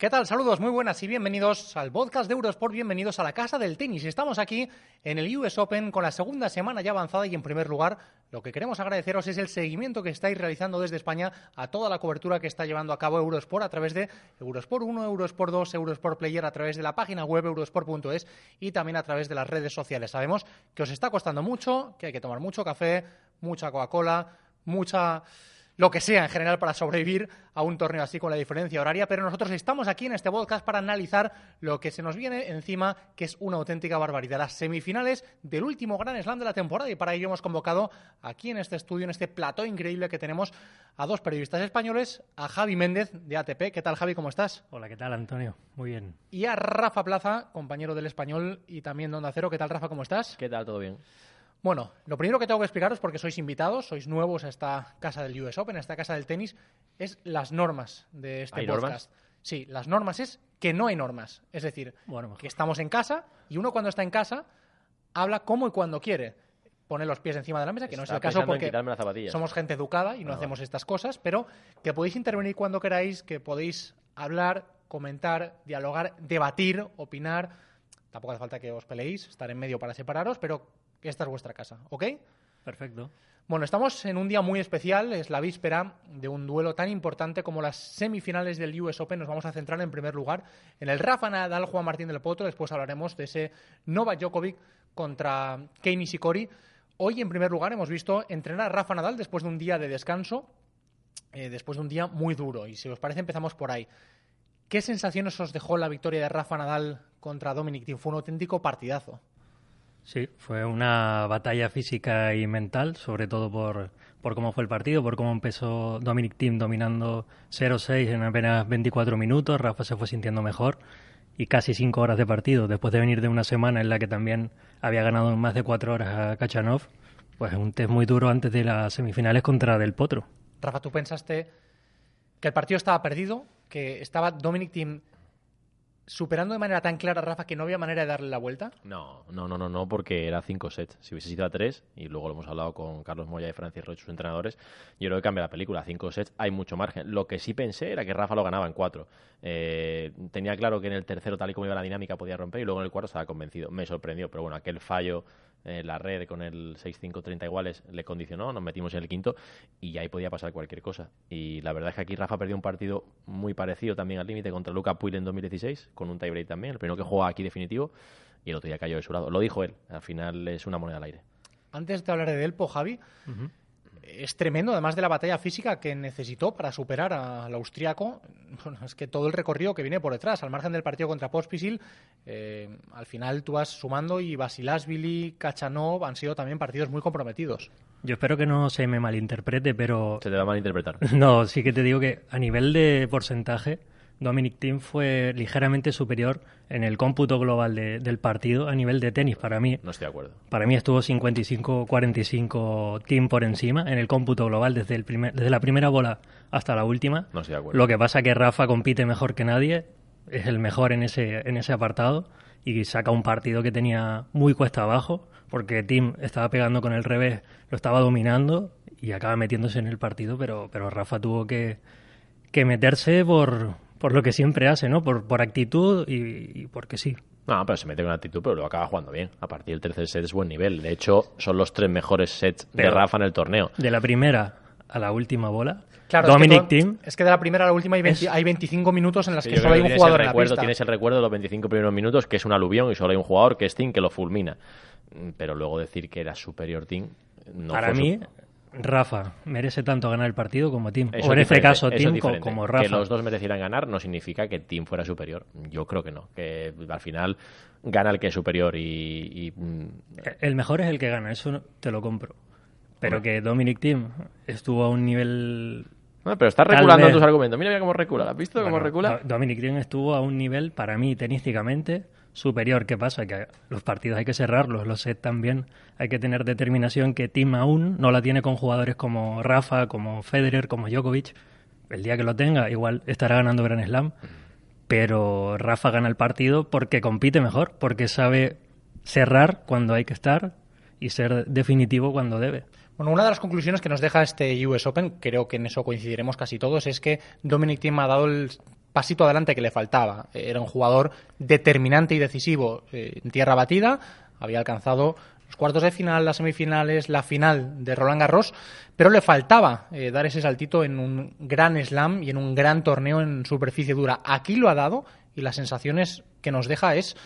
¿Qué tal? Saludos, muy buenas y bienvenidos al podcast de Eurosport, bienvenidos a la casa del tenis. Estamos aquí en el US Open con la segunda semana ya avanzada y en primer lugar lo que queremos agradeceros es el seguimiento que estáis realizando desde España a toda la cobertura que está llevando a cabo Eurosport a través de Eurosport 1, Eurosport 2, Eurosport Player, a través de la página web eurosport.es y también a través de las redes sociales. Sabemos que os está costando mucho, que hay que tomar mucho café, mucha Coca-Cola, mucha lo que sea en general para sobrevivir a un torneo así con la diferencia horaria, pero nosotros estamos aquí en este podcast para analizar lo que se nos viene encima, que es una auténtica barbaridad. Las semifinales del último Gran Slam de la temporada y para ello hemos convocado aquí en este estudio, en este plató increíble que tenemos, a dos periodistas españoles, a Javi Méndez de ATP. ¿Qué tal Javi? ¿Cómo estás? Hola, ¿qué tal Antonio? Muy bien. Y a Rafa Plaza, compañero del español y también de Onda Cero. ¿Qué tal Rafa? ¿Cómo estás? ¿Qué tal? ¿Todo bien? Bueno, lo primero que tengo que explicaros, porque sois invitados, sois nuevos a esta casa del US Open, a esta casa del tenis, es las normas de este ¿Hay podcast. normas? Sí, las normas es que no hay normas. Es decir, Bueno, que estamos en casa y uno cuando está en casa habla como y cuando quiere. Pone los pies encima de la mesa, que no es el caso porque somos gente educada y no Ah, hacemos estas cosas, pero que podéis intervenir cuando queráis, que podéis hablar, comentar, dialogar, debatir, opinar. Tampoco hace falta que os peleéis, estar en medio para separaros, pero esta es vuestra casa, ¿ok? Perfecto. Bueno, estamos en un día muy especial, es la víspera de un duelo tan importante como las semifinales del US Open. Nos vamos a centrar en primer lugar en el Rafa Nadal, Juan Martín del Potro, después hablaremos de ese Novak Djokovic contra Kei Nishikori. Hoy, en primer lugar, hemos visto entrenar a Rafa Nadal después de un día de descanso, eh, después de un día muy duro. Y si os parece, empezamos por ahí. ¿Qué sensaciones os dejó la victoria de Rafa Nadal contra Dominic Thiem? Fue un auténtico partidazo. Sí, fue una batalla física y mental, sobre todo por, por cómo fue el partido, por cómo empezó Dominic Thiem dominando 0-6 en apenas 24 minutos. Rafa se fue sintiendo mejor y casi 5 horas de partido, después de venir de una semana en la que también había ganado más de 4 horas a Kachanov. Pues un test muy duro antes de las semifinales contra Del Potro. Rafa, ¿tú pensaste que el partido estaba perdido? ¿Que estaba Dominic Thiem superando de manera tan clara a Rafa que no había manera de darle la vuelta? No, no, no, no, no, porque era cinco sets. Si hubiese sido a tres, y luego lo hemos hablado con Carlos Moya y Francis Roche, sus entrenadores, yo creo que cambia la película. Cinco sets, hay mucho margen. Lo que sí pensé era que Rafa lo ganaba en cuatro. Eh, tenía claro que en el tercero, tal y como iba la dinámica, podía romper, y luego en el cuarto estaba convencido. Me sorprendió, pero bueno, aquel fallo en la red con el 6-5-30 iguales le condicionó, nos metimos en el quinto, y ahí podía pasar cualquier cosa. Y la verdad es que aquí Rafa perdió un partido muy parecido también al límite contra Luca Puig en 2016, con un tiebreak también, el primero que juega aquí definitivo, y el otro día cayó de su lado. Lo dijo él, al final es una moneda al aire. Antes de hablar de Delpo, Javi, es tremendo, además de la batalla física que necesitó para superar al austriaco. Bueno, es que todo el recorrido que viene por detrás, al margen del partido contra Pospisil, eh, al final tú vas sumando y Basilashvili, Kachanov han sido también partidos muy comprometidos. Yo espero que no se me malinterprete, pero Se te va a malinterpretar. No, sí que te digo que a nivel de porcentaje, Dominic Thiem fue ligeramente superior en el cómputo global de- del partido a nivel de tenis. Para mí, No estoy de acuerdo. para mí estuvo 55-45 Thiem por encima en el cómputo global desde, el primer, desde la primera bola hasta la última. No estoy de acuerdo. Lo que pasa que Rafa compite mejor que nadie, es el mejor en ese, en ese apartado y saca un partido que tenía muy cuesta abajo porque Tim estaba pegando con el revés, lo estaba dominando y acaba metiéndose en el partido, pero, pero Rafa tuvo que, que meterse por, por lo que siempre hace, ¿no? Por, por actitud y, y porque sí. No, pero se mete con actitud, pero lo acaba jugando bien. A partir del tercer set es buen nivel. De hecho, son los tres mejores sets Pero- de Rafa en el torneo. De la primera a la última bola, Claro, Dominic es que, es que de la primera a la última hay, 20 es- hay 25 minutos en las que Yo solo hay un tienes jugador el en la recuerdo, pista. Tienes el recuerdo de los 25 primeros minutos, que es un aluvión y solo hay un jugador, que es Tim, que lo fulmina. Pero luego decir que era superior Tim... No para fue su- mí, Rafa merece tanto ganar el partido como Tim. Eso o en es este caso, es Tim co- como Rafa. Que los dos merecieran ganar no significa que Tim fuera superior. Yo creo que no. Que al final gana el que es superior y... y, mm, El mejor es el que gana, eso te lo compro. Pero que Dominic Thiem estuvo a un nivel... Pero estás reculando vez. tus argumentos. Mira, mira cómo recula. ¿Has visto cómo recula? Do- Dominic Thiem estuvo a un nivel, para mí, tenísticamente superior. ¿Qué pasa? Que los partidos hay que cerrarlos, los sets también. Hay que tener determinación que Tim aún no la tiene con jugadores como Rafa, como Federer, como Djokovic. El día que lo tenga, igual estará ganando Grand Slam. Pero Rafa gana el partido porque compite mejor, porque sabe cerrar cuando hay que estar y ser definitivo cuando debe. Bueno, una de las conclusiones que nos deja este US Open, creo que en eso coincidiremos casi todos, es que Dominic Thiem ha dado el pasito adelante que le faltaba. Era un jugador determinante y decisivo eh, en tierra batida, había alcanzado los cuartos de final, las semifinales, la final de Roland Garros, pero le faltaba eh, dar ese saltito en un gran slam y en un gran torneo en superficie dura. Aquí lo ha dado y las sensaciones que nos deja es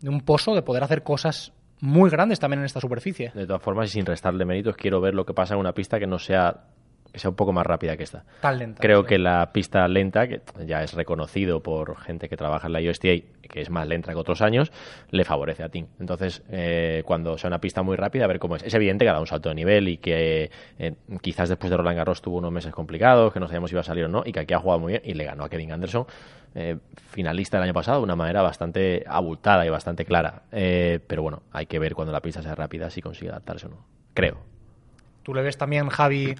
de un pozo de poder hacer cosas muy grandes también en esta superficie. De todas formas, y sin restarle méritos, quiero ver lo que pasa en una pista que no sea que sea un poco más rápida que esta. Tan lenta. Creo que la pista lenta, que ya es reconocido por gente que trabaja en la USTA, que es más lenta que otros años, le favorece a Tim. Entonces, eh, cuando sea una pista muy rápida, a ver cómo es. Es evidente que ha dado un salto de nivel y que eh, quizás después de Roland Garros tuvo unos meses complicados, que no sabíamos si iba a salir o no, y que aquí ha jugado muy bien y le ganó a Kevin Anderson, eh, finalista el año pasado, de una manera bastante abultada y bastante clara. pero bueno, hay que ver cuando la pista sea rápida si consigue adaptarse o no. Creo. ¿Tú le ves también, Javi?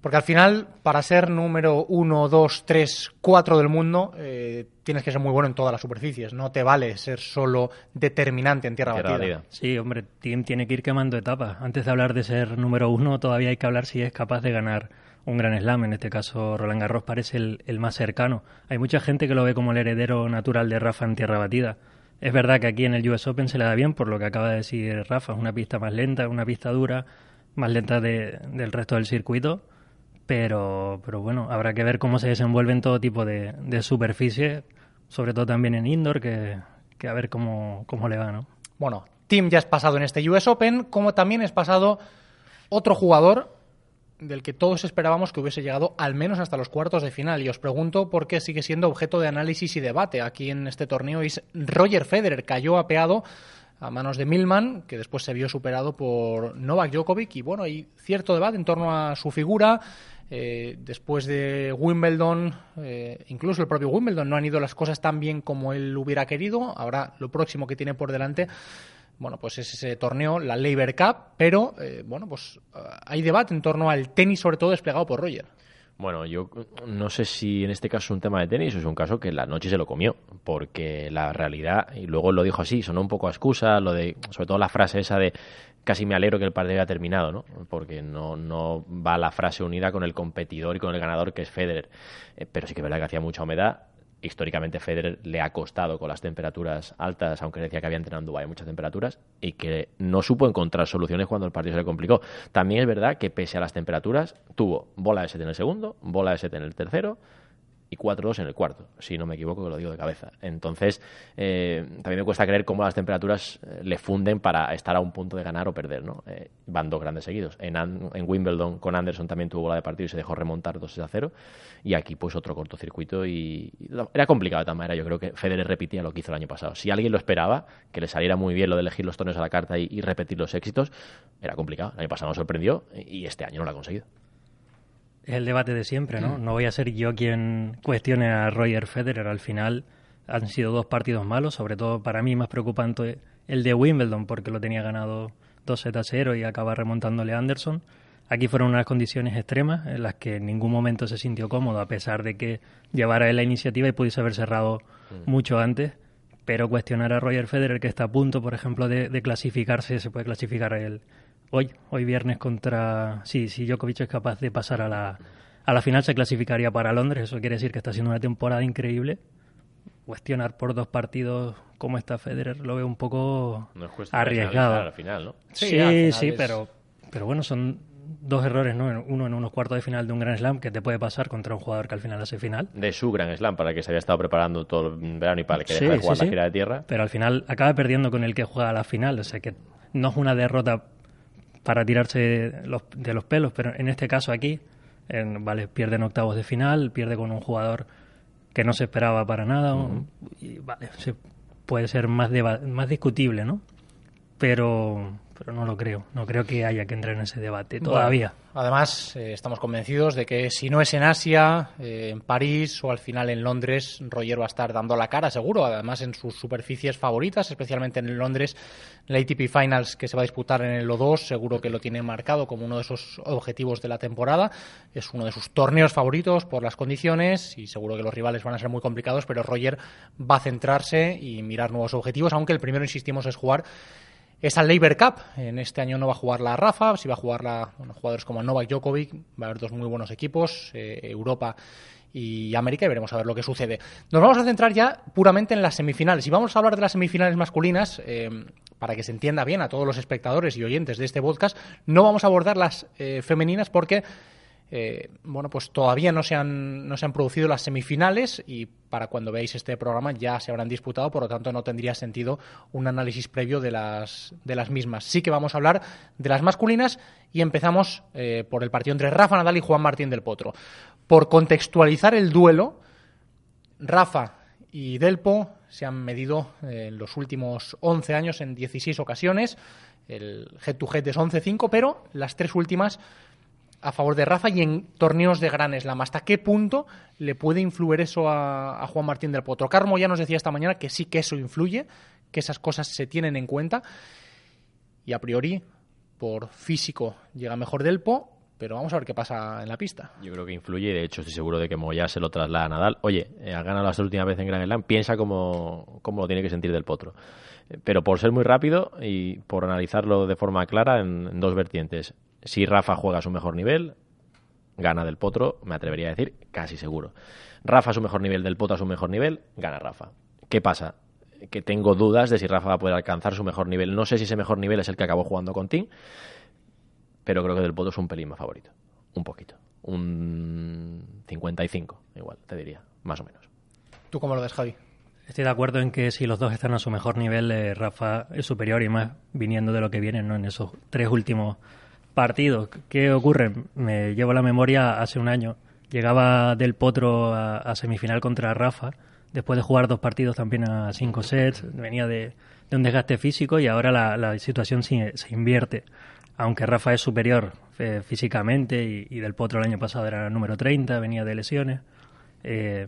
Porque al final, para ser número uno, dos, tres, cuatro del mundo, eh, tienes que ser muy bueno en todas las superficies. No te vale ser solo determinante en tierra, batida. Sí, hombre, Tim tiene que ir quemando etapas. Antes de hablar de ser número uno, todavía hay que hablar si es capaz de ganar un gran slam. En este caso, Roland Garros parece el, el más cercano. Hay mucha gente que lo ve como el heredero natural de Rafa en tierra batida. Es verdad que aquí en el US Open se le da bien, por lo que acaba de decir Rafa. Es una pista más lenta, una pista dura, más lenta de, del resto del circuito pero, pero bueno, habrá que ver cómo se desenvuelve en todo tipo de, de superficie, sobre todo también en indoor, que, que a ver cómo, cómo le va, ¿no? Bueno, Tim ya es pasado en este US Open, como también es pasado otro jugador del que todos esperábamos que hubiese llegado al menos hasta los cuartos de final. Y os pregunto por qué sigue siendo objeto de análisis y debate aquí en este torneo. Es Roger Federer, cayó apeado a manos de Milman, que después se vio superado por Novak Djokovic. Y bueno, hay cierto debate en torno a su figura. Eh, después de Wimbledon, eh, incluso el propio Wimbledon, no han ido las cosas tan bien como él hubiera querido. Ahora lo próximo que tiene por delante, bueno, pues es ese torneo, la Labour Cup, pero eh, bueno, pues hay debate en torno al tenis, sobre todo desplegado por Roger. Bueno, yo no sé si en este caso es un tema de tenis o es un caso que la noche se lo comió, porque la realidad, y luego lo dijo así, sonó un poco a excusa, lo de, sobre todo la frase esa de casi me alegro que el partido haya terminado, ¿no? Porque no, no va la frase unida con el competidor y con el ganador que es Federer. Eh, pero sí que es verdad que hacía mucha humedad. Históricamente Federer le ha costado con las temperaturas altas, aunque decía que había entrenado en Dubái muchas temperaturas, y que no supo encontrar soluciones cuando el partido se le complicó. También es verdad que pese a las temperaturas, tuvo bola de set en el segundo, bola de set en el tercero, y 4-2 en el cuarto, si no me equivoco, que lo digo de cabeza. Entonces, eh, también me cuesta creer cómo las temperaturas eh, le funden para estar a un punto de ganar o perder. ¿no? Eh, van dos grandes seguidos. En, en, Wimbledon con Anderson también tuvo bola de partido y se dejó remontar 2-0. Y aquí, pues, otro cortocircuito. Y, era complicado de tal manera. Yo creo que Federer repetía lo que hizo el año pasado. Si alguien lo esperaba, que le saliera muy bien lo de elegir los torneos a la carta y, y repetir los éxitos, era complicado. El año pasado nos sorprendió y este año no lo ha conseguido es el debate de siempre, ¿no? No voy a ser yo quien cuestione a Roger Federer. Al final han sido dos partidos malos, sobre todo para mí más preocupante el de Wimbledon, porque lo tenía ganado 2 a 0 y acaba remontándole a Anderson. Aquí fueron unas condiciones extremas en las que en ningún momento se sintió cómodo, a pesar de que llevara él la iniciativa y pudiese haber cerrado mm. mucho antes. Pero cuestionar a Roger Federer, que está a punto, por ejemplo, de, de clasificarse, se puede clasificar el, hoy, hoy viernes contra... Sí, si Djokovic es capaz de pasar a la, a la final se clasificaría para Londres, eso quiere decir que está haciendo una temporada increíble. Cuestionar por dos partidos cómo está Federer lo veo un poco arriesgado. Al final, ¿no? Sí, sí, pero, pero bueno, son dos errores, ¿no? Uno en unos cuartos de final de un Gran Slam que te puede pasar contra un jugador que al final hace final. De su Gran Slam, para el que se había estado preparando todo el verano y para el que deja de jugar la gira de tierra. Pero al final acaba perdiendo con el que juega la final, o sea que no es una derrota para tirarse de los, de los pelos, pero en este caso aquí, en, vale, pierde en octavos de final, pierde con un jugador que no se esperaba para nada, y vale, se, puede ser más, más discutible, ¿no? Pero, pero no lo creo. No creo que haya que entrar en ese debate todavía. además, eh, estamos convencidos de que si no es en Asia, eh, en París o al final en Londres, Roger va a estar dando la cara, seguro. Además, en sus superficies favoritas, especialmente en Londres, la ATP Finals que se va a disputar en el O2, seguro que lo tiene marcado como uno de esos objetivos de la temporada. Es uno de sus torneos favoritos por las condiciones y seguro que los rivales van a ser muy complicados, pero Roger va a centrarse y mirar nuevos objetivos, aunque el primero, insistimos, es jugar esa Labour Cup. En este año no va a jugar la Rafa, si va a jugar la, bueno, jugadores como Novak Djokovic, va a haber dos muy buenos equipos, eh, Europa y América y veremos a ver lo que sucede. Nos vamos a centrar ya puramente en las semifinales y vamos a hablar de las semifinales masculinas. Eh, para que se entienda bien a todos los espectadores y oyentes de este podcast, no vamos a abordar las eh, femeninas porque eh, bueno, pues todavía no se, han, no se han producido las semifinales y para cuando veáis este programa ya se habrán disputado, por lo tanto no tendría sentido un análisis previo de las, de las mismas. Sí que vamos a hablar de las masculinas y empezamos eh, por el partido entre Rafa Nadal y Juan Martín del Potro. Por contextualizar el duelo, Rafa y Delpo se han medido eh, en los últimos 11 años en 16 ocasiones. El head-to-head -head es 11-5, pero las tres últimas a favor de Rafa y en torneos de Gran Slam. ¿Hasta qué punto le puede influir eso a, Juan Martín del Potro? Carmo ya nos decía esta mañana que sí que eso influye, que esas cosas se tienen en cuenta. Y a priori, por físico, llega mejor del Po, pero vamos a ver qué pasa en la pista. Yo creo que influye y de hecho estoy seguro de que Moya se lo traslada a Nadal. Oye, eh, ha ganado la última vez en Gran Slam, piensa cómo, cómo lo tiene que sentir del Potro. Eh, pero por ser muy rápido y por analizarlo de forma clara en dos vertientes. Si Rafa juega a su mejor nivel, gana del Potro, me atrevería a decir, casi seguro. Rafa a su mejor nivel, del Potro a su mejor nivel, gana Rafa. ¿Qué pasa? Que tengo dudas de si Rafa va a poder alcanzar su mejor nivel. No sé si ese mejor nivel es el que acabó jugando con Tim, pero creo que del Potro es un pelín más favorito. Un poquito. Un 55, igual, te diría, más o menos. ¿Tú cómo lo ves, Javi? Estoy de acuerdo en que si los dos están a su mejor nivel, eh, Rafa es superior y más viniendo de lo que viene ¿no? en esos tres últimos partidos. ¿Qué ocurre? Me llevo la memoria hace un año. Llegaba del Potro a, semifinal contra Rafa, después de jugar dos partidos también a cinco sets, venía de, un desgaste físico y ahora la, situación se, invierte. Aunque Rafa es superior eh, físicamente y, del Potro el año pasado era número 30, venía de lesiones. Eh,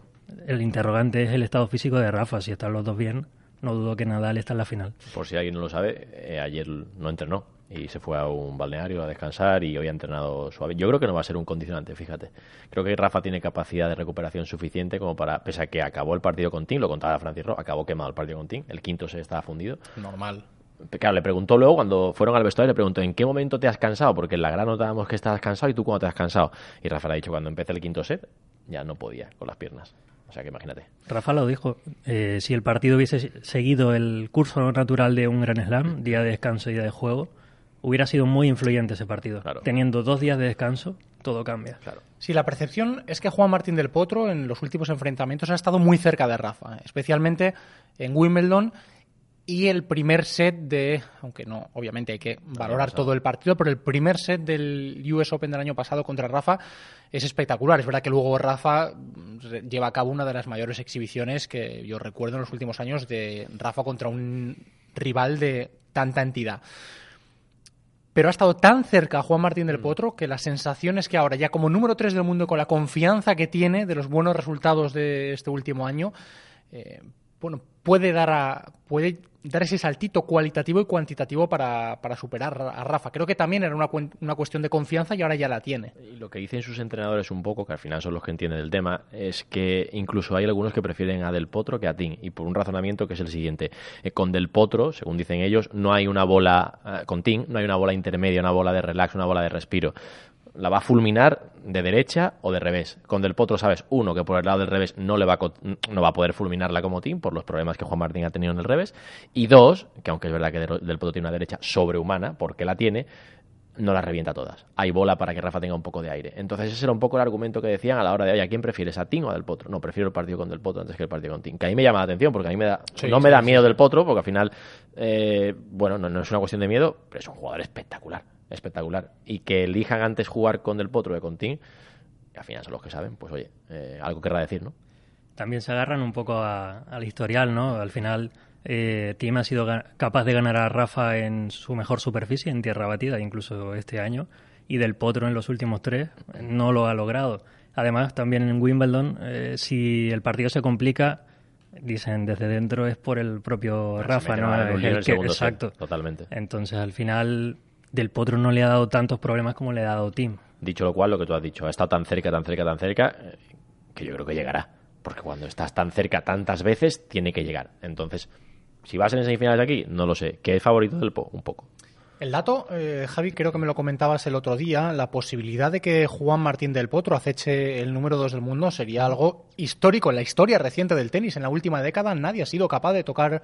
el interrogante es el estado físico de Rafa, si están los dos bien, no dudo que Nadal está en la final. Por si alguien no lo sabe, eh, ayer no entrenó y se fue a un balneario a descansar y hoy ha entrenado suave. Yo creo que no va a ser un condicionante, fíjate. Creo que Rafa tiene capacidad de recuperación suficiente como para, pese a que acabó el partido con Tim, lo contaba Francis Ro, acabó quemado el partido con Tim, el quinto se estaba fundido. Normal. Claro, le preguntó luego cuando fueron al vestuario, le preguntó ¿en qué momento te has cansado? Porque en la gran notábamos que estabas cansado y tú cuando te has cansado. Y Rafa le ha dicho cuando empecé el quinto set, ya no podía con las piernas. O sea que imagínate. Rafa lo dijo, eh, si el partido hubiese seguido el curso natural de un Gran Slam, día de descanso y día de juego, hubiera sido muy influyente ese partido. Teniendo dos días de descanso, todo cambia. Claro. Sí, la percepción es que Juan Martín del Potro en los últimos enfrentamientos ha estado muy cerca de Rafa, especialmente en Wimbledon y el primer set de, aunque no, obviamente hay que valorar todo el partido, pero el primer set del US Open del año pasado contra Rafa es espectacular. Es verdad que luego Rafa lleva a cabo una de las mayores exhibiciones que yo recuerdo en los últimos años de Rafa contra un rival de tanta entidad pero ha estado tan cerca Juan Martín del mm. Potro que la sensación es que ahora, ya como número 3 del mundo, con la confianza que tiene de los buenos resultados de este último año, eh, bueno, puede dar, a, puede dar ese saltito cualitativo y cuantitativo para, para superar a Rafa. Creo que también era una, una, cuestión de confianza y ahora ya la tiene. Y lo que dicen sus entrenadores un poco, que al final son los que entienden el tema, es que incluso hay algunos que prefieren a Del Potro que a Tim. Y por un razonamiento que es el siguiente. Eh, con Del Potro, según dicen ellos, no hay una bola, eh, con Tim, no hay una bola intermedia, una bola de relax, una bola de respiro la va a fulminar de derecha o de revés. Con Del Potro sabes, uno, que por el lado del revés no, le va, a, no va a poder fulminarla como Tim por los problemas que Juan Martín ha tenido en el revés. Y dos, que aunque es verdad que Del Potro tiene una derecha sobrehumana, porque la tiene, no la revienta todas. Hay bola para que Rafa tenga un poco de aire. Entonces ese era un poco el argumento que decían a la hora de, oye, ¿a quién prefieres, a Tim o a Del Potro? No, prefiero el partido con Del Potro antes que el partido con Tim. Que a mí me llama la atención porque a mí me da, no me da miedo Del Potro porque al final, eh, bueno, no, no es una cuestión de miedo, pero es un jugador espectacular espectacular. Y que elijan antes jugar con Del Potro que con Tim, al final son los que saben, pues oye, eh, algo querrá decir, ¿no? También se agarran un poco al historial, ¿no? Al final, eh, Tim ha sido capaz de ganar a Rafa en su mejor superficie, en tierra batida, incluso este año, y Del Potro en los últimos tres no lo ha logrado. Además, también en Wimbledon, eh, si el partido se complica, dicen desde dentro es por el propio Rafa, ¿no? exacto. totalmente. Entonces, al final, del Potro no le ha dado tantos problemas como le ha dado Tim. Dicho lo cual, lo que tú has dicho, ha estado tan cerca, tan cerca, tan cerca, eh, que yo creo que llegará. Porque cuando estás tan cerca tantas veces, tiene que llegar. Entonces, si vas en semifinales de aquí, no lo sé. ¿Qué es favorito del Po? Un poco. El dato, eh, Javi, creo que me lo comentabas el otro día, la posibilidad de que Juan Martín del Potro aceche el número 2 del mundo sería algo histórico en la historia reciente del tenis. En la última década nadie ha sido capaz de tocar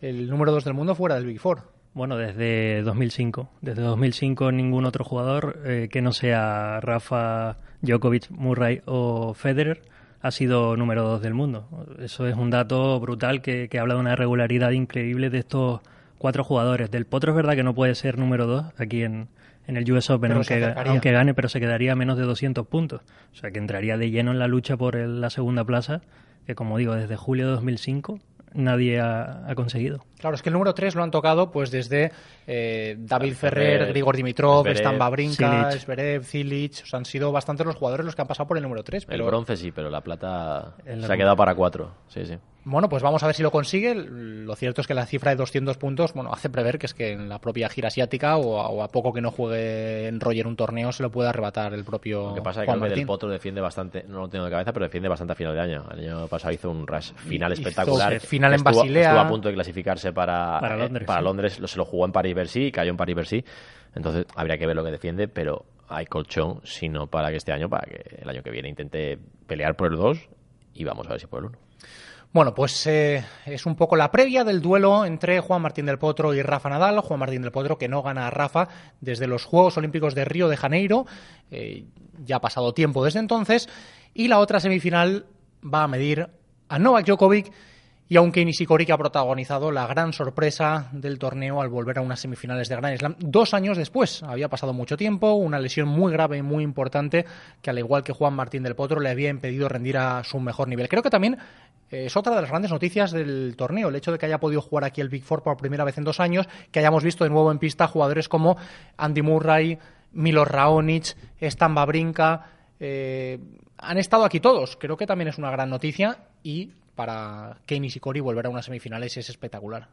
el número 2 del mundo fuera del Big Four. Bueno, desde 2005. Desde 2005 ningún otro jugador eh, que no sea Rafa, Djokovic, Murray o Federer ha sido número 2 del mundo. Eso es un dato brutal que, que habla de una regularidad increíble de estos cuatro jugadores. Del Potro es verdad que no puede ser número dos aquí en, en el US Open, aunque, aunque, gane, pero se quedaría a menos de 200 puntos. O sea que entraría de lleno en la lucha por la segunda plaza, que como digo, desde julio de 2005 nadie ha, conseguido. Claro, es que el número 3 lo han tocado pues desde eh, David Ferrer, Grigor Dimitrov, Stan Babrinka, Zverev, Cilic. O sea, han sido bastantes los jugadores los que han pasado por el número 3. Pero... El bronce sí, pero la plata se ha quedado para 4. Sí, sí. Bueno, pues vamos a ver si lo consigue. Lo cierto es que la cifra de 200 puntos, bueno, hace prever que es que en la propia gira asiática o a, poco que no juegue en Roger un torneo se lo puede arrebatar el propio. Lo que pasa es que el Potro defiende bastante, no lo tengo de cabeza, pero defiende bastante a final de año. El año pasado hizo un rush final espectacular. final en Basilea. Estuvo a punto de clasificarse para, para Londres. para Londres. Se lo jugó en París-Bercy y cayó en París-Bercy. Entonces habría que ver lo que defiende, pero hay colchón, sino para que este año, para que el año que viene intente pelear por el 2 y vamos a ver si por el 1. Bueno, pues eh, es un poco la previa del duelo entre Juan Martín del Potro y Rafa Nadal. Juan Martín del Potro que no gana a Rafa desde los Juegos Olímpicos de Río de Janeiro. Eh, ya ha pasado tiempo desde entonces. Y la otra semifinal va a medir a Novak Djokovic y aunque Nishikori que ha protagonizado la gran sorpresa del torneo al volver a unas semifinales de Grand Slam dos años después. Había pasado mucho tiempo, una lesión muy grave y muy importante que al igual que Juan Martín del Potro le había impedido rendir a su mejor nivel. Creo que también eh, es otra de las grandes noticias del torneo, el hecho de que haya podido jugar aquí el Big Four por primera vez en dos años, que hayamos visto de nuevo en pista jugadores como Andy Murray, Milo Raonic, Stan Babrinka, eh, han estado aquí todos. Creo que también es una gran noticia y para Kane y Sikori volver a unas semifinales es espectacular.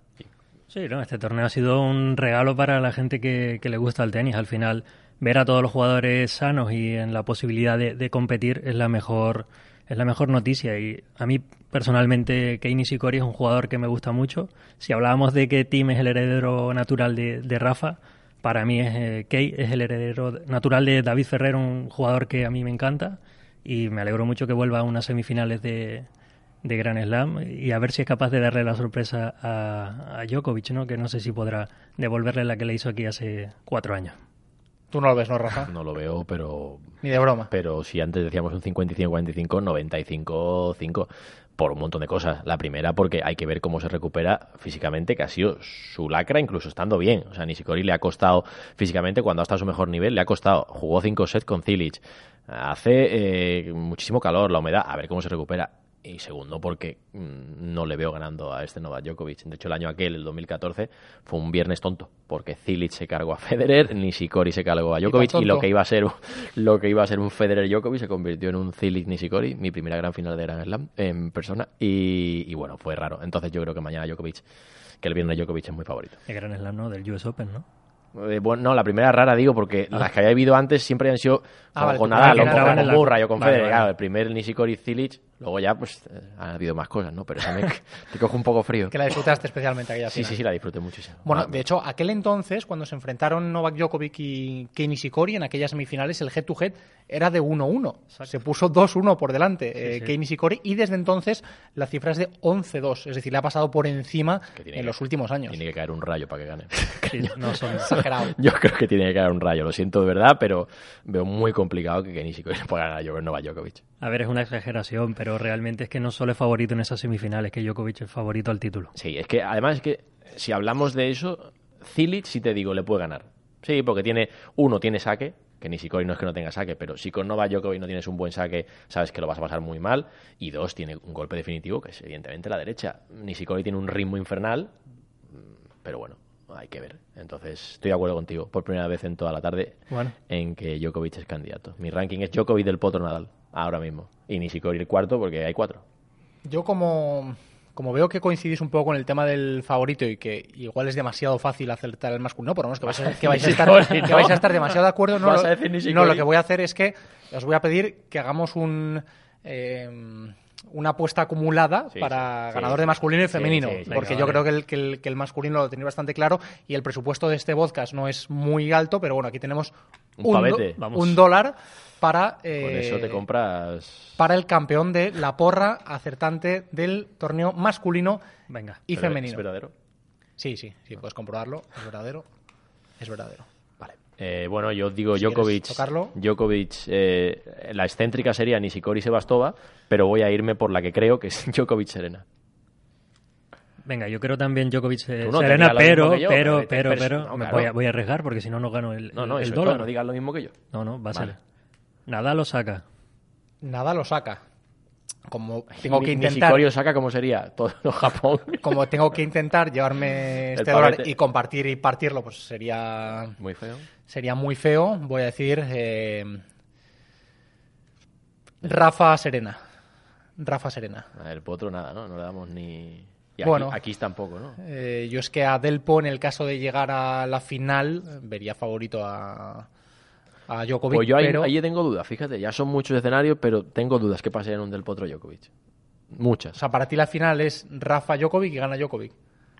Sí, no, este torneo ha sido un regalo para la gente que, le gusta el tenis. Al final, ver a todos los jugadores sanos y en la posibilidad de, competir es la mejor es la mejor noticia y a mí personalmente Kei Nishikori es un jugador que me gusta mucho. Si hablábamos de que Tim es el heredero natural de, Rafa, para mí es eh, Kei es el heredero natural de David Ferrer, un jugador que a mí me encanta y me alegro mucho que vuelva a unas semifinales de, de Gran Slam y a ver si es capaz de darle la sorpresa a, a Djokovic, ¿no? que no sé si podrá devolverle la que le hizo aquí hace cuatro años. Tú no lo ves, ¿no, Rafa? No lo veo, pero... Ni de broma. Pero si antes decíamos un 55-45, 95-5 por un montón de cosas. La primera porque hay que ver cómo se recupera físicamente, que ha sido su lacra incluso estando bien. O sea, Nishikori le ha costado físicamente cuando ha estado a su mejor nivel, le ha costado. Jugó 5 sets con Cilic. Hace eh, muchísimo calor, la humedad, a ver cómo se recupera y segundo porque mm, no le veo ganando a este Novak Djokovic. De hecho, el año aquel, el 2014, fue un viernes tonto porque Cilic se cargó a Federer, Nishikori se cargó a Djokovic y, lo que iba a ser lo que iba a ser un Federer Djokovic se convirtió en un Cilic Nishikori, mi primera gran final de Grand Slam en persona y, bueno, fue raro. Entonces yo creo que mañana Djokovic, que el viernes Djokovic es muy favorito. El Grand Slam, ¿no? Del US Open, ¿no? Eh, bueno, no, la primera rara digo porque ah. las que había habido antes siempre han sido ah, con o con Burra, o con Federer. Claro, el primer Nishikori Cilic Luego ya, pues, eh, ha habido más cosas, ¿no? Pero esa me, te cojo un poco frío. Que la disfrutaste especialmente aquella Sí, sí, sí, la disfruté muchísimo. Bueno, de hecho, aquel entonces, cuando se enfrentaron Novak Djokovic y Kei Nishikori en aquellas semifinales, el head-to-head era de 1-1. Se puso 2-1 por delante sí, eh, Nishikori y desde entonces la cifra es de 11-2. Es decir, le ha pasado por encima en los últimos años. Tiene que caer un rayo para que gane. no, son exagerados. Yo creo que tiene que caer un rayo, lo siento de verdad, pero veo muy complicado que Kei Nishikori pueda ganar a Novak Djokovic. A ver, es una exageración, pero realmente es que no solo es favorito en esas semifinales, que Djokovic es favorito al título. Sí, es que además es que si hablamos de eso, Cilic, si te digo, le puede ganar. Sí, porque tiene, uno, tiene saque, que ni Sikori no es que no tenga saque, pero si con Nova Djokovic no tienes un buen saque, sabes que lo vas a pasar muy mal. Y dos, tiene un golpe definitivo, que es evidentemente la derecha. Nishikori tiene un ritmo infernal, pero bueno, hay que ver. Entonces, estoy de acuerdo contigo, por primera vez en toda la tarde, en que Djokovic es candidato. Mi ranking es Djokovic del Potro Nadal ahora mismo. Y ni Nishikori el cuarto porque hay cuatro. Yo como, como veo que coincidís un poco con el tema del favorito y que igual es demasiado fácil acertar el masculino, por lo menos que vais a, que vais a, estar, que vais a estar demasiado de acuerdo, no, lo, no, lo que voy a hacer es que os voy a pedir que hagamos un... Eh, una apuesta acumulada Sí, para sí, ganador sí. de masculino y femenino, porque yo creo que el, que, el, que el masculino lo tenía bastante claro y el presupuesto de este podcast no es muy alto, pero bueno, aquí tenemos do- un dólar para, Con eh, eso te compras. para el campeón de la porra acertante del torneo masculino Venga. y Pero femenino. ¿Es verdadero? Sí, sí, sí, puedes comprobarlo, es verdadero, es verdadero. Vale. Eh, bueno, yo digo Si Djokovic. Djokovic, eh, la excéntrica sería Nishikori Sebastova, pero voy a irme por la que creo que es Djokovic Serena. Venga, yo creo también Djokovic eh, no Serena, pero, yo, pero, pero- pero, pero- pero, no, me claro. voy, a, voy a arriesgar porque si no, no gano el, No, no, el eso es dólar. todo, no digas lo mismo que yo. No, no, va a Vale. ser. Nada lo saca. Nada lo saca. Como tengo que intentar Osaka, ¿cómo sería? Todo Japón. como tengo que intentar llevarme este El dólar y compartir y partirlo, pues sería Muy feo. sería muy feo. Voy a decir eh, Rafa Serena. Rafa Serena. El potro nada, ¿no? No le damos ni... Y aquí, Bueno. aquí tampoco, ¿no? Eh, yo es que a Delpo, en el caso de llegar a la final, vería favorito a, a Djokovic. Pues yo ahí, pero ahí tengo dudas, fíjate, ya son muchos escenarios, pero tengo dudas que pase en un del potro Djokovic. Muchas. o sea, para ti la final es Rafa Djokovic y gana Djokovic.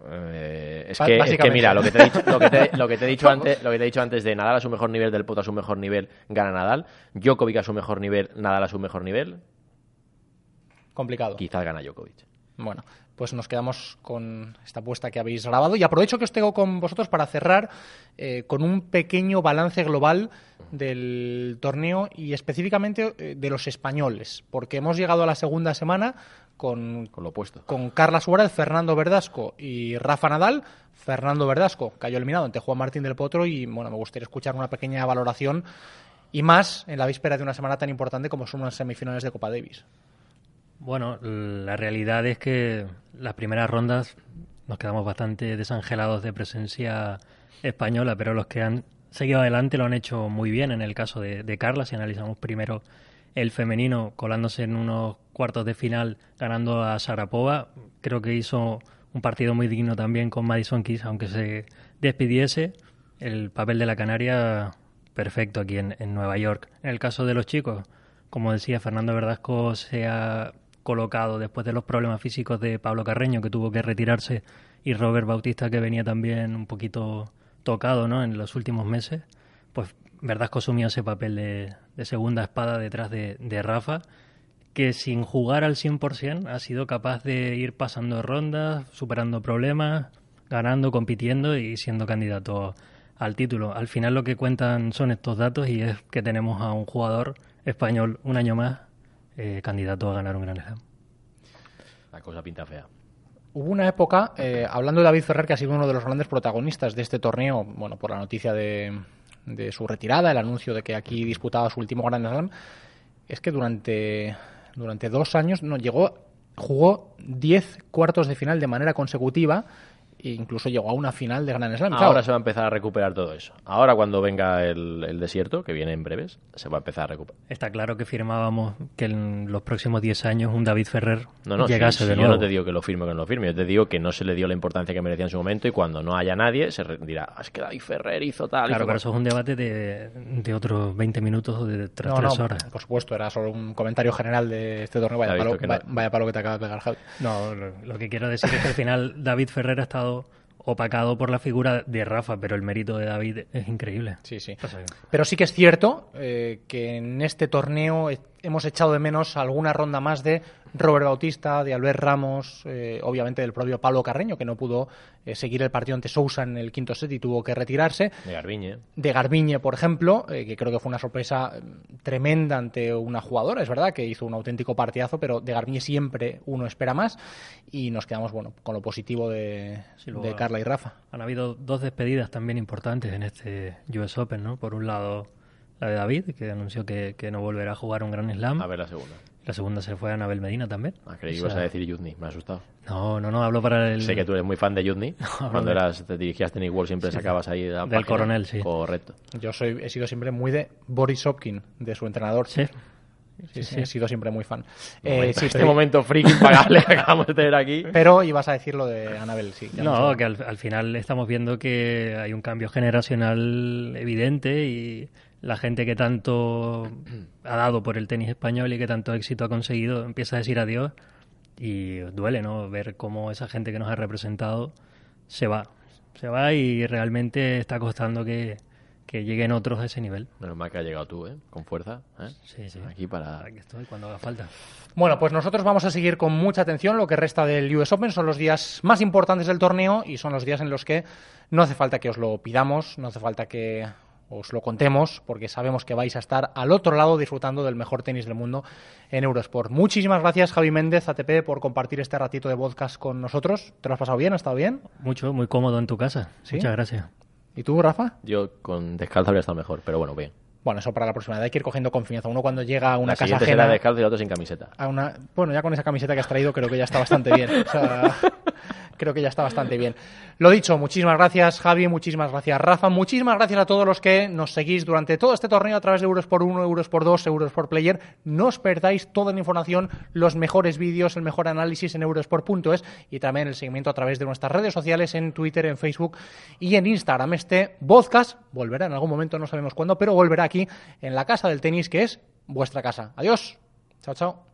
Eh, es, que, es que básicamente. mira, lo que te he dicho, lo que te, lo que te he dicho antes, lo que te he dicho antes de Nadal a su mejor nivel, del Potro a su mejor nivel, gana Nadal. Djokovic a su mejor nivel, Nadal a su mejor nivel, Complicado. quizás gana Djokovic. Bueno, pues nos quedamos con esta apuesta que habéis grabado y aprovecho que os tengo con vosotros para cerrar eh, con un pequeño balance global del torneo y específicamente eh, de los españoles, porque hemos llegado a la segunda semana con, Con lo opuesto. con Carla Suárez, Fernando Verdasco y Rafa Nadal. Fernando Verdasco cayó eliminado ante Juan Martín del Potro y bueno, me gustaría escuchar una pequeña valoración y más en la víspera de una semana tan importante como son unas semifinales de Copa Davis. Bueno, la realidad es que las primeras rondas nos quedamos bastante desangelados de presencia española, pero los que han seguido adelante lo han hecho muy bien. En el caso de, Carla, si analizamos primero el femenino colándose en unos cuartos de final, ganando a Sarapova, creo que hizo un partido muy digno también con Madison Keys, aunque se despidiese. El papel de la Canaria perfecto aquí en, en Nueva York. En el caso de los chicos, como decía, Fernando Verdasco se ha colocado después de los problemas físicos de Pablo Carreño, que tuvo que retirarse, y Robert Bautista, que venía también un poquito tocado ¿no? en los últimos meses, pues Verdasco asumió ese papel de, segunda espada detrás de, de Rafa, que sin jugar al 100% ha sido capaz de ir pasando rondas, superando problemas, ganando, compitiendo y siendo candidato al título. Al final lo que cuentan son estos datos y es que tenemos a un jugador español un año más eh, candidato a ganar un Gran Slam. La cosa pinta fea. Hubo una época, eh, hablando de David Ferrer, que ha sido uno de los grandes protagonistas de este torneo, bueno, por la noticia de, de su retirada, el anuncio de que aquí disputaba su último Grand Slam, es que durante, durante dos años no llegó, jugó 10 cuartos de final de manera consecutiva e incluso llegó a una final de Grand Slam. Claro, Ahora se va a empezar a recuperar todo eso. Ahora cuando venga el, el desierto, que viene en breves, se va a empezar a recuperar. Está claro que firmábamos que en los próximos 10 años un David Ferrer No, no, llegase sí, de sí, nuevo. yo no te digo que lo firme o que no lo firme, yo te digo que no se le dio la importancia que merecía en su momento y cuando no haya nadie se re- dirá, "Ah, es que David Ferrer hizo tal. Claro, hizo pero cual". eso es un debate de, de otros 20 minutos o de tres, no, no, tres horas. por supuesto, era solo un comentario general de este torneo. Vaya, palo, vaya, vaya palo que te acaba de pegar, Javi. No, lo, lo que quiero decir es que al final David Ferrer ha estado opacado por la figura de Rafa, pero el mérito de David es increíble. Sí, sí. Pero sí que es cierto eh, que en este torneo hemos echado de menos alguna ronda más de Robert Bautista, de Albert Ramos, eh, obviamente del propio Pablo Carreño, que no pudo eh, seguir el partido ante Sousa en el quinto set y tuvo que retirarse. De Garbiñe. De Garbiñe, por ejemplo, eh, que creo que fue una sorpresa eh, tremenda ante una jugadora, es verdad, que hizo un auténtico partidazo, pero de Garbiñe siempre uno espera más y nos quedamos bueno con lo positivo de, Sí, luego- de Carla y Rafa. Han habido dos despedidas también importantes en este US Open, ¿no? Por un lado, la de David, que anunció que, que no volverá a jugar un Grand Slam. A ver la segunda. La segunda se fue a Anabel Medina también. Ah, creí que ibas sea, a decir Yudny, me ha asustado. No, no, no, hablo para el... Sé que tú eres muy fan de Yudny. Cuando no. eras, te dirigías a Tennis World siempre sacabas ahí la Del página. coronel, sí. Correcto. Yo soy, he sido siempre muy de Boris Sopkin, de su entrenador. Sí. Sí, sí, he sido siempre muy fan. Momento- Eh, sí, este pero, momento friki impagable que acabamos de tener aquí. pero ibas a decir lo de Anabel, sí. No, que al, al final estamos viendo que hay un cambio generacional evidente y la gente que tanto ha dado por el tenis español y que tanto éxito ha conseguido empieza a decir adiós y duele, ¿no? Ver cómo esa gente que nos ha representado se va. Se va y realmente está costando que, que lleguen otros a ese nivel. Menos mal que has llegado tú, ¿eh? Con fuerza. ¿eh? Sí, sí. Aquí para... Aquí estoy cuando haga falta. Bueno, pues nosotros vamos a seguir con mucha atención lo que resta del US Open. Son los días más importantes del torneo y son los días en los que no hace falta que os lo pidamos, no hace falta que os lo contemos, porque sabemos que vais a estar al otro lado disfrutando del mejor tenis del mundo en Eurosport. Muchísimas gracias, Javi Méndez, ATP, por compartir este ratito de podcast con nosotros. ¿Te lo has pasado bien? ¿Ha estado bien? Mucho, muy cómodo en tu casa. ¿Sí? Muchas gracias. ¿Y tú, Rafa? Yo con descalzo habría estado mejor, pero bueno, bien. Bueno, eso para la próxima. Hay que ir cogiendo confianza. Uno cuando llega a una la casa ajena... será descalzo y la otra sin camiseta. a una... Bueno, ya con esa camiseta que has traído creo que ya está bastante bien. O sea, creo que ya está bastante bien. Lo dicho, muchísimas gracias Javi, muchísimas gracias Rafa, muchísimas gracias a todos los que nos seguís durante todo este torneo a través de Euros por 1, Euros por 2, Euros por Player. No os perdáis toda la información, los mejores vídeos, el mejor análisis en eurosport.es y también el seguimiento a través de nuestras redes sociales en Twitter, en Facebook y en Instagram. Este podcast volverá en algún momento, no sabemos cuándo, pero volverá aquí en la casa del tenis que es vuestra casa. Adiós. Chao, chao.